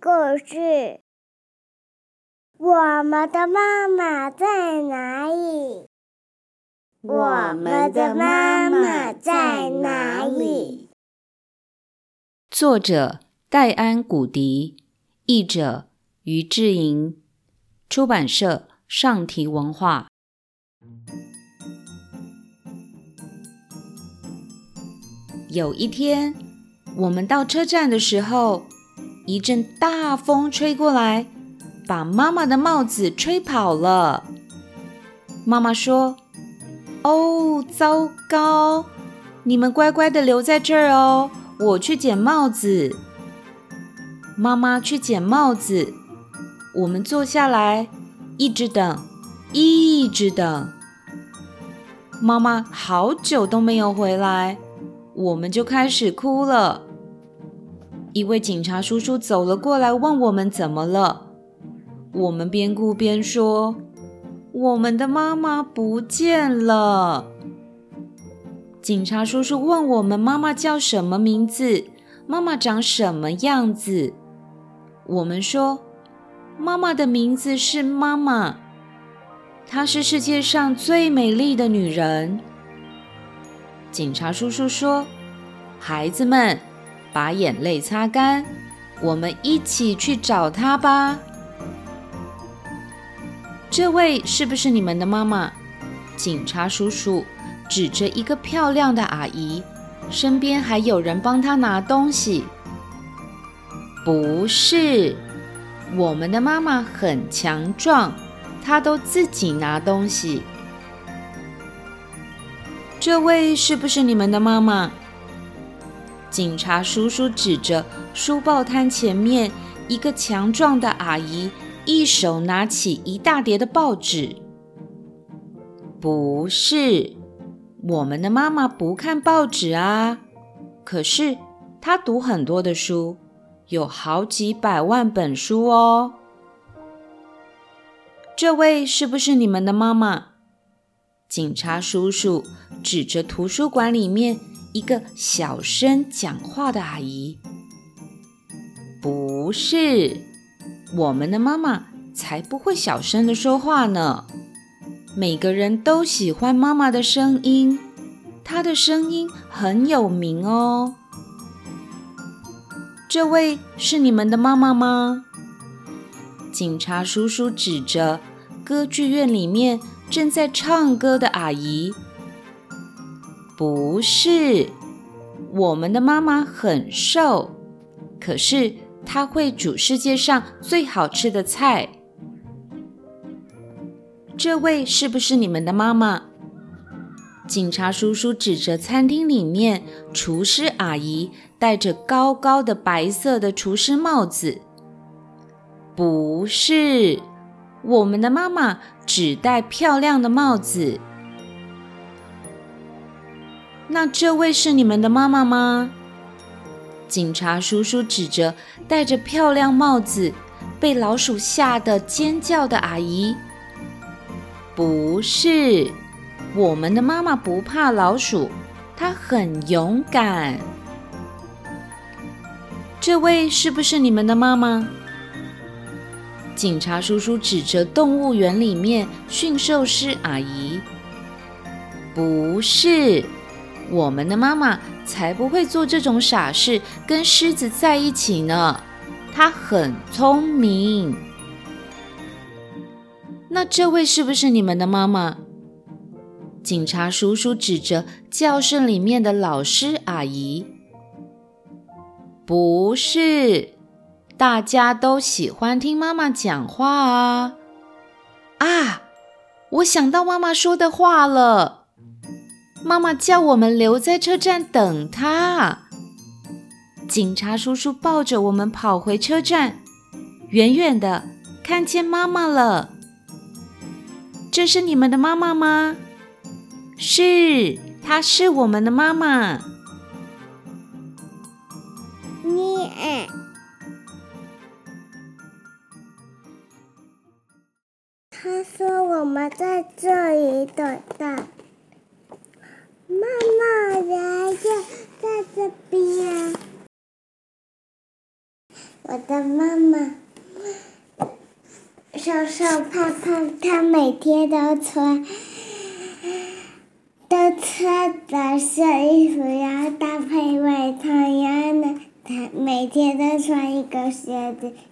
故事。我们的妈妈在哪里？我们的妈妈在哪里？作者：戴安·古迪，译者：于志莹，出版社：上提文化。有一天，我们到车站的时候，一阵大风吹过来，把妈妈的帽子吹跑了。妈妈说：“哦，糟糕！你们乖乖的留在这儿哦，我去捡帽子。”妈妈去捡帽子，我们坐下来，一直等，一直等。妈妈好久都没有回来。我们就开始哭了。一位警察叔叔走了过来，问我们怎么了。我们边哭边说：“我们的妈妈不见了。”警察叔叔问我们妈妈叫什么名字，妈妈长什么样子。我们说：“妈妈的名字是妈妈，她是世界上最美丽的女人。”警察叔叔说：“孩子们，把眼泪擦干，我们一起去找她吧。”这位是不是你们的妈妈？警察叔叔指着一个漂亮的阿姨，身边还有人帮她拿东西。不是，我们的妈妈很强壮，她都自己拿东西。这位是不是你们的妈妈？警察叔叔指着书报摊前面一个强壮的阿姨，一手拿起一大叠的报纸。不是，我们的妈妈不看报纸啊，可是她读很多的书，有好几百万本书哦。这位是不是你们的妈妈？警察叔叔指着图书馆里面一个小声讲话的阿姨：“不是，我们的妈妈才不会小声的说话呢。每个人都喜欢妈妈的声音，她的声音很有名哦。这位是你们的妈妈吗？”警察叔叔指着歌剧院里面。正在唱歌的阿姨，不是，我们的妈妈很瘦，可是她会煮世界上最好吃的菜。这位是不是你们的妈妈？警察叔叔指着餐厅里面厨师阿姨戴着高高的白色的厨师帽子，不是。我们的妈妈只戴漂亮的帽子。那这位是你们的妈妈吗？警察叔叔指着戴着漂亮帽子、被老鼠吓得尖叫的阿姨。不是，我们的妈妈不怕老鼠，她很勇敢。这位是不是你们的妈妈？警察叔叔指着动物园里面驯兽师阿姨：“不是，我们的妈妈才不会做这种傻事，跟狮子在一起呢。她很聪明。那这位是不是你们的妈妈？”警察叔叔指着教室里面的老师阿姨：“不是。”大家都喜欢听妈妈讲话啊！啊，我想到妈妈说的话了。妈妈叫我们留在车站等她。警察叔叔抱着我们跑回车站，远远的看见妈妈了。这是你们的妈妈吗？是，她是我们的妈妈。你。他说：“我们在这里等待妈妈来了，在这边。我的妈妈瘦瘦胖胖，她每天都穿都穿白色衣服，然后搭配外套，然后呢，她每天都穿一个鞋子，